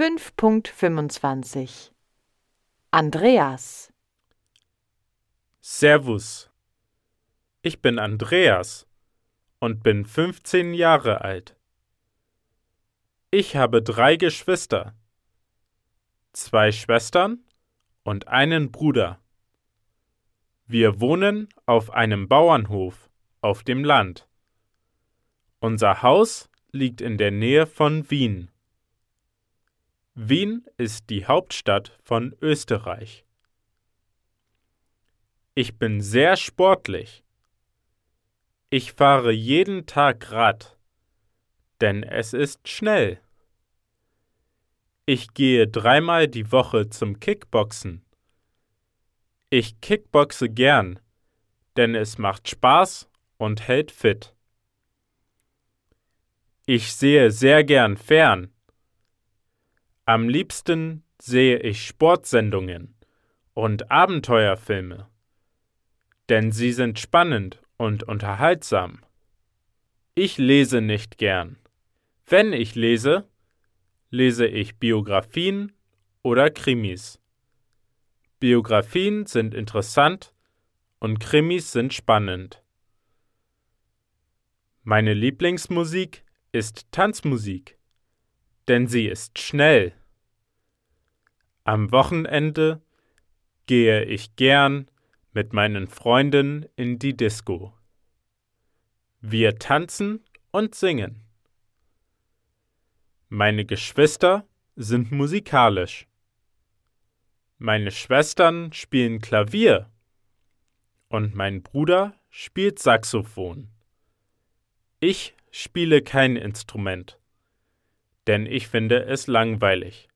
5.25 Andreas Servus. Ich bin Andreas und bin 15 Jahre alt. Ich habe drei Geschwister, zwei Schwestern und einen Bruder. Wir wohnen auf einem Bauernhof auf dem Land. Unser Haus liegt in der Nähe von Wien. Wien ist die Hauptstadt von Österreich. Ich bin sehr sportlich. Ich fahre jeden Tag Rad, denn es ist schnell. Ich gehe dreimal die Woche zum Kickboxen. Ich kickboxe gern, denn es macht Spaß und hält fit. Ich sehe sehr gern fern. Am liebsten sehe ich Sportsendungen und Abenteuerfilme denn sie sind spannend und unterhaltsam. Ich lese nicht gern. Wenn ich lese, lese ich Biografien oder Krimis. Biografien sind interessant und Krimis sind spannend. Meine Lieblingsmusik ist Tanzmusik, denn sie ist schnell. Am Wochenende gehe ich gern mit meinen Freunden in die Disco. Wir tanzen und singen. Meine Geschwister sind musikalisch. Meine Schwestern spielen Klavier und mein Bruder spielt Saxophon. Ich spiele kein Instrument, denn ich finde es langweilig.